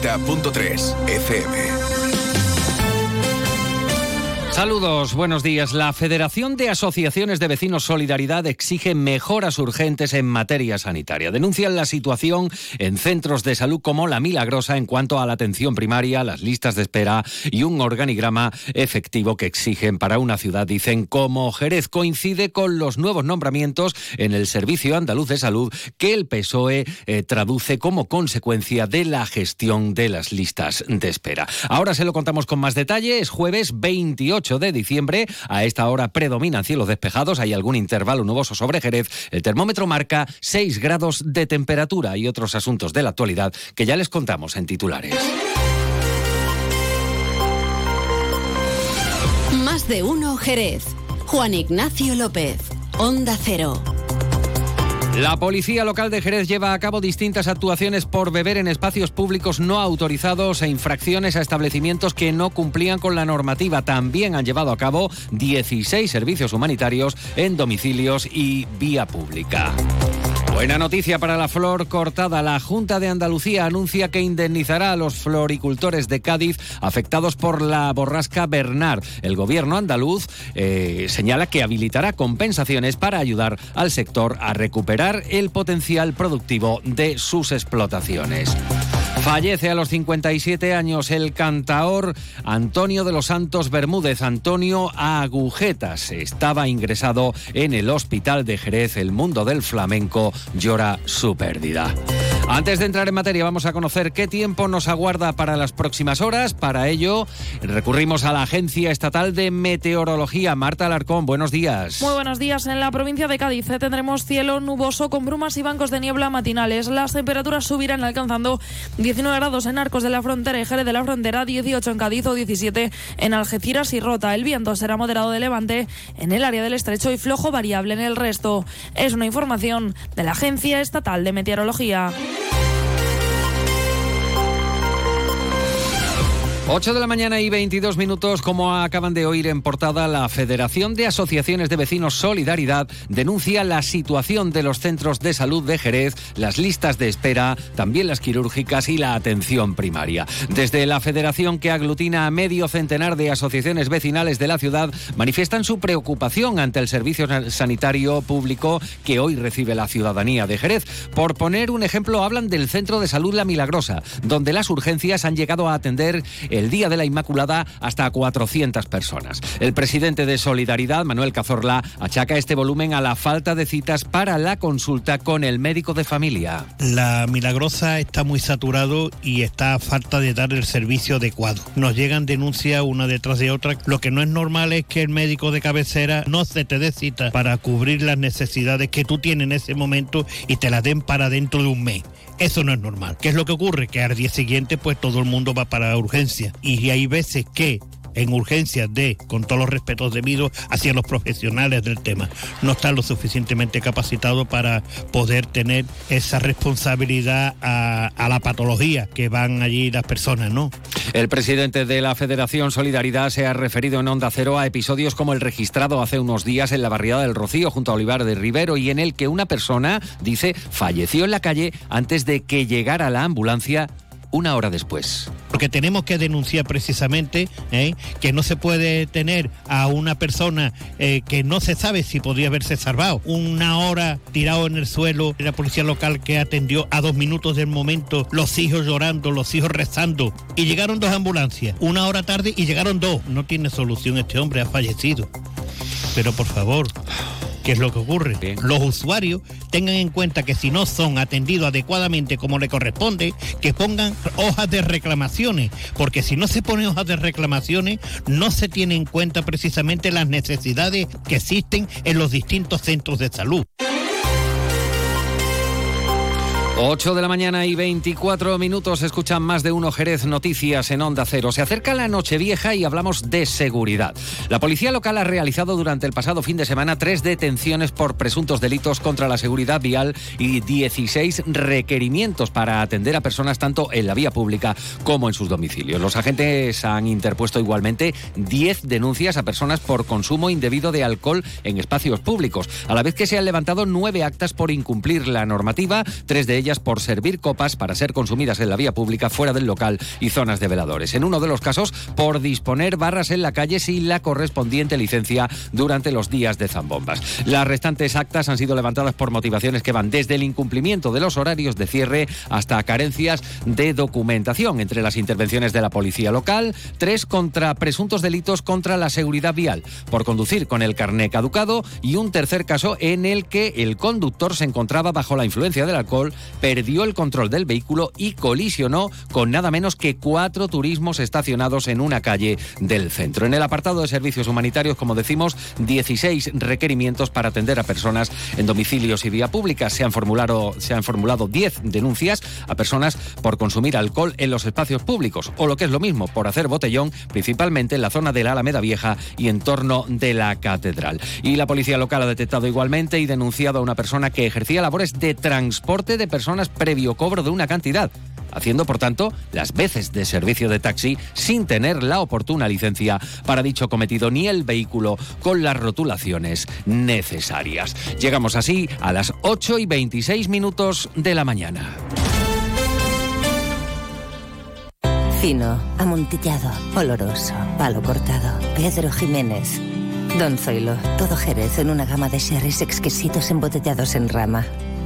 90.3 FM. Saludos, buenos días. La Federación de Asociaciones de Vecinos Solidaridad exige mejoras urgentes en materia sanitaria. Denuncian la situación en centros de salud como La Milagrosa en cuanto a la atención primaria, las listas de espera y un organigrama efectivo que exigen para una ciudad, dicen, como Jerez. Coincide con los nuevos nombramientos en el Servicio Andaluz de Salud que el PSOE eh, traduce como consecuencia de la gestión de las listas de espera. Ahora se lo contamos con más detalle. Es jueves 28 de diciembre. A esta hora predominan cielos despejados, hay algún intervalo nuboso sobre Jerez. El termómetro marca 6 grados de temperatura y otros asuntos de la actualidad que ya les contamos en titulares. Más de uno Jerez. Juan Ignacio López, Onda Cero. La policía local de Jerez lleva a cabo distintas actuaciones por beber en espacios públicos no autorizados e infracciones a establecimientos que no cumplían con la normativa. También han llevado a cabo 16 servicios humanitarios en domicilios y vía pública. Buena noticia para la flor cortada. La Junta de Andalucía anuncia que indemnizará a los floricultores de Cádiz afectados por la borrasca Bernard. El gobierno andaluz eh, señala que habilitará compensaciones para ayudar al sector a recuperar el potencial productivo de sus explotaciones. Fallece a los 57 años el cantaor Antonio de los Santos Bermúdez, Antonio Agujetas. Estaba ingresado en el Hospital de Jerez. El mundo del flamenco llora su pérdida. Antes de entrar en materia, vamos a conocer qué tiempo nos aguarda para las próximas horas. Para ello, recurrimos a la Agencia Estatal de Meteorología. Marta Alarcón, buenos días. Muy buenos días. En la provincia de Cádiz eh, tendremos cielo nuboso con brumas y bancos de niebla matinales. Las temperaturas subirán alcanzando 19 grados en Arcos de la Frontera y Jerez de la Frontera, 18 en Cádiz o 17 en Algeciras y Rota. El viento será moderado de levante en el área del estrecho y flojo variable en el resto. Es una información de la Agencia Estatal de Meteorología. 8 de la mañana y 22 minutos, como acaban de oír en portada, la Federación de Asociaciones de Vecinos Solidaridad denuncia la situación de los centros de salud de Jerez, las listas de espera, también las quirúrgicas y la atención primaria. Desde la Federación, que aglutina a medio centenar de asociaciones vecinales de la ciudad, manifiestan su preocupación ante el servicio sanitario público que hoy recibe la ciudadanía de Jerez. Por poner un ejemplo, hablan del Centro de Salud La Milagrosa, donde las urgencias han llegado a atender el Día de la Inmaculada hasta 400 personas. El presidente de Solidaridad, Manuel Cazorla, achaca este volumen a la falta de citas para la consulta con el médico de familia. La Milagrosa está muy saturado y está a falta de dar el servicio adecuado. Nos llegan denuncias una detrás de otra. Lo que no es normal es que el médico de cabecera no se te dé cita para cubrir las necesidades que tú tienes en ese momento y te la den para dentro de un mes. Eso no es normal. ¿Qué es lo que ocurre? Que al día siguiente pues todo el mundo va para urgencia. Y hay veces que en urgencias de, con todos los respetos debidos hacia los profesionales del tema, no están lo suficientemente capacitados para poder tener esa responsabilidad a, a, la patología que van allí las personas, ¿no? El presidente de la Federación Solidaridad se ha referido en Onda Cero a episodios como el registrado hace unos días en la barriada del Rocío junto a Olivar de Rivero y en el que una persona, dice, falleció en la calle antes de que llegara la ambulancia una hora después. Porque tenemos que denunciar precisamente ¿eh? que no se puede tener a una persona eh, que no se sabe si podría haberse salvado. Una hora tirado en el suelo, la policía local que atendió a dos minutos del momento, los hijos llorando, los hijos rezando. Y llegaron dos ambulancias, una hora tarde y llegaron dos. No tiene solución este hombre, ha fallecido. Pero por favor, ¿Qué es lo que ocurre? Bien. Los usuarios tengan en cuenta que si no son atendidos adecuadamente como le corresponde, que pongan hojas de reclamaciones, porque si no se ponen hojas de reclamaciones, no se tiene en cuenta precisamente las necesidades que existen en los distintos centros de salud. 8 de la mañana y 24 minutos escuchan más de uno Jerez Noticias en Onda Cero. Se acerca la Nochevieja y hablamos de seguridad. La policía local ha realizado durante el pasado fin de semana tres detenciones por presuntos delitos contra la seguridad vial y 16 requerimientos para atender a personas tanto en la vía pública como en sus domicilios. Los agentes han interpuesto igualmente 10 denuncias a personas por consumo indebido de alcohol en espacios públicos, a la vez que se han levantado nueve actas por incumplir la normativa, tres de por servir copas para ser consumidas en la vía pública fuera del local y zonas de veladores. En uno de los casos, por disponer barras en la calle sin la correspondiente licencia durante los días de zambombas. Las restantes actas han sido levantadas por motivaciones que van desde el incumplimiento de los horarios de cierre hasta carencias de documentación. Entre las intervenciones de la policía local, tres contra presuntos delitos contra la seguridad vial por conducir con el carné caducado y un tercer caso en el que el conductor se encontraba bajo la influencia del alcohol, perdió el control del vehículo y colisionó con nada menos que cuatro turismos estacionados en una calle del centro. En el apartado de servicios humanitarios, como decimos, 16 requerimientos para atender a personas en domicilios y vía pública. Se han formulado, se han formulado 10 denuncias a personas por consumir alcohol en los espacios públicos, o lo que es lo mismo, por hacer botellón, principalmente en la zona de la Alameda Vieja y en torno de la catedral. Y la policía local ha detectado igualmente y denunciado a una persona que ejercía labores de transporte de personas previo cobro de una cantidad haciendo por tanto las veces de servicio de taxi sin tener la oportuna licencia para dicho cometido ni el vehículo con las rotulaciones necesarias. Llegamos así a las 8 y 26 minutos de la mañana. Fino, amontillado, oloroso, palo cortado. Pedro Jiménez. Don Zoilo, todo Jerez en una gama de sherries exquisitos embotellados en rama.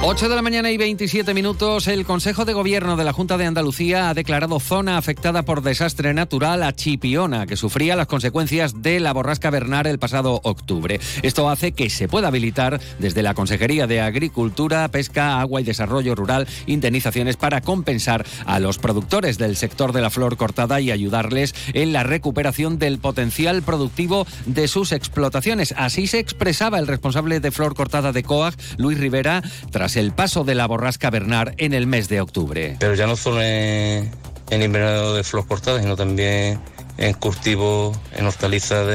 8 de la mañana y 27 minutos. El Consejo de Gobierno de la Junta de Andalucía ha declarado zona afectada por desastre natural a Chipiona, que sufría las consecuencias de la borrasca Bernard el pasado octubre. Esto hace que se pueda habilitar desde la Consejería de Agricultura, Pesca, Agua y Desarrollo Rural indemnizaciones para compensar a los productores del sector de la flor cortada y ayudarles en la recuperación del potencial productivo de sus explotaciones. Así se expresaba el responsable de flor cortada de COAG, Luis Rivera, tras el paso de la borrasca Bernard en el mes de octubre. Pero ya no solo en, en invernadero de flor cortada, sino también en cultivos, en hortalizas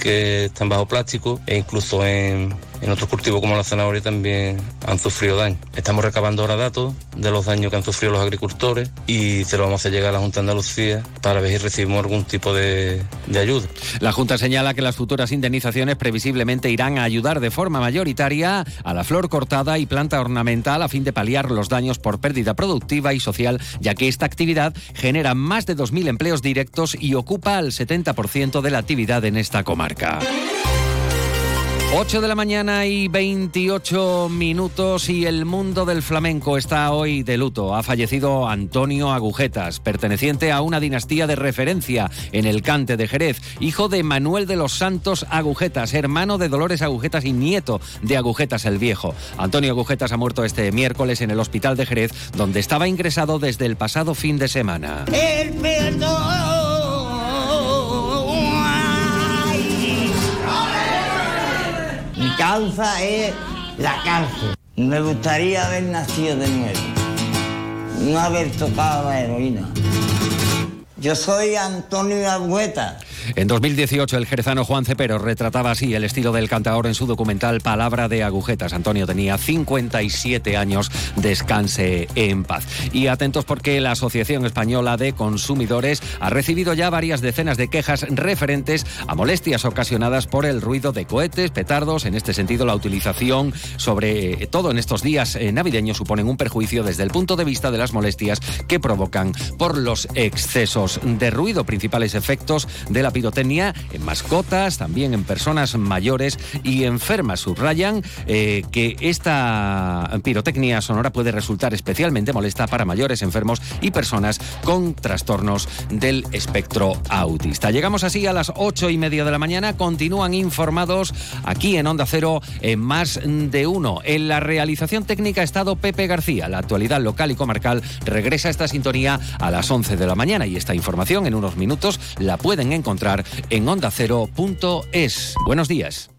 que están bajo plástico e incluso en, en otros cultivos como la zanahoria también han sufrido daño. Estamos recabando ahora datos de los daños que han sufrido los agricultores y se lo vamos a llegar a la Junta de Andalucía para ver si recibimos algún tipo de, de ayuda. La Junta señala que las futuras indemnizaciones previsiblemente irán a ayudar de forma mayoritaria a la flor cortada y planta ornamental a fin de paliar los daños por pérdida productiva y social, ya que esta actividad genera más de 2.000 empleos directos y ocupa el 70% de la actividad en esta comarca. 8 de la mañana y 28 minutos y el mundo del flamenco está hoy de luto. Ha fallecido Antonio Agujetas, perteneciente a una dinastía de referencia en el cante de Jerez, hijo de Manuel de los Santos Agujetas, hermano de Dolores Agujetas y nieto de Agujetas el Viejo. Antonio Agujetas ha muerto este miércoles en el hospital de Jerez, donde estaba ingresado desde el pasado fin de semana. El perdón. Causa es la cárcel. Me gustaría haber nacido de nuevo. No haber tocado la heroína. Yo soy Antonio Agüeta. En 2018, el jerezano Juan Cepero retrataba así el estilo del cantador en su documental Palabra de Agujetas. Antonio tenía 57 años, descanse en paz. Y atentos porque la Asociación Española de Consumidores ha recibido ya varias decenas de quejas referentes a molestias ocasionadas por el ruido de cohetes, petardos. En este sentido, la utilización, sobre todo en estos días navideños, suponen un perjuicio desde el punto de vista de las molestias que provocan por los excesos de ruido, principales efectos de la pirotecnia en mascotas, también en personas mayores y enfermas. Subrayan eh, que esta pirotecnia sonora puede resultar especialmente molesta para mayores enfermos y personas con trastornos del espectro autista. Llegamos así a las ocho y media de la mañana. Continúan informados aquí en Onda Cero en más de uno. En la realización técnica ha estado Pepe García. La actualidad local y comarcal regresa esta sintonía a las 11 de la mañana y esta información en unos minutos la pueden encontrar en ondacero.es. Buenos días.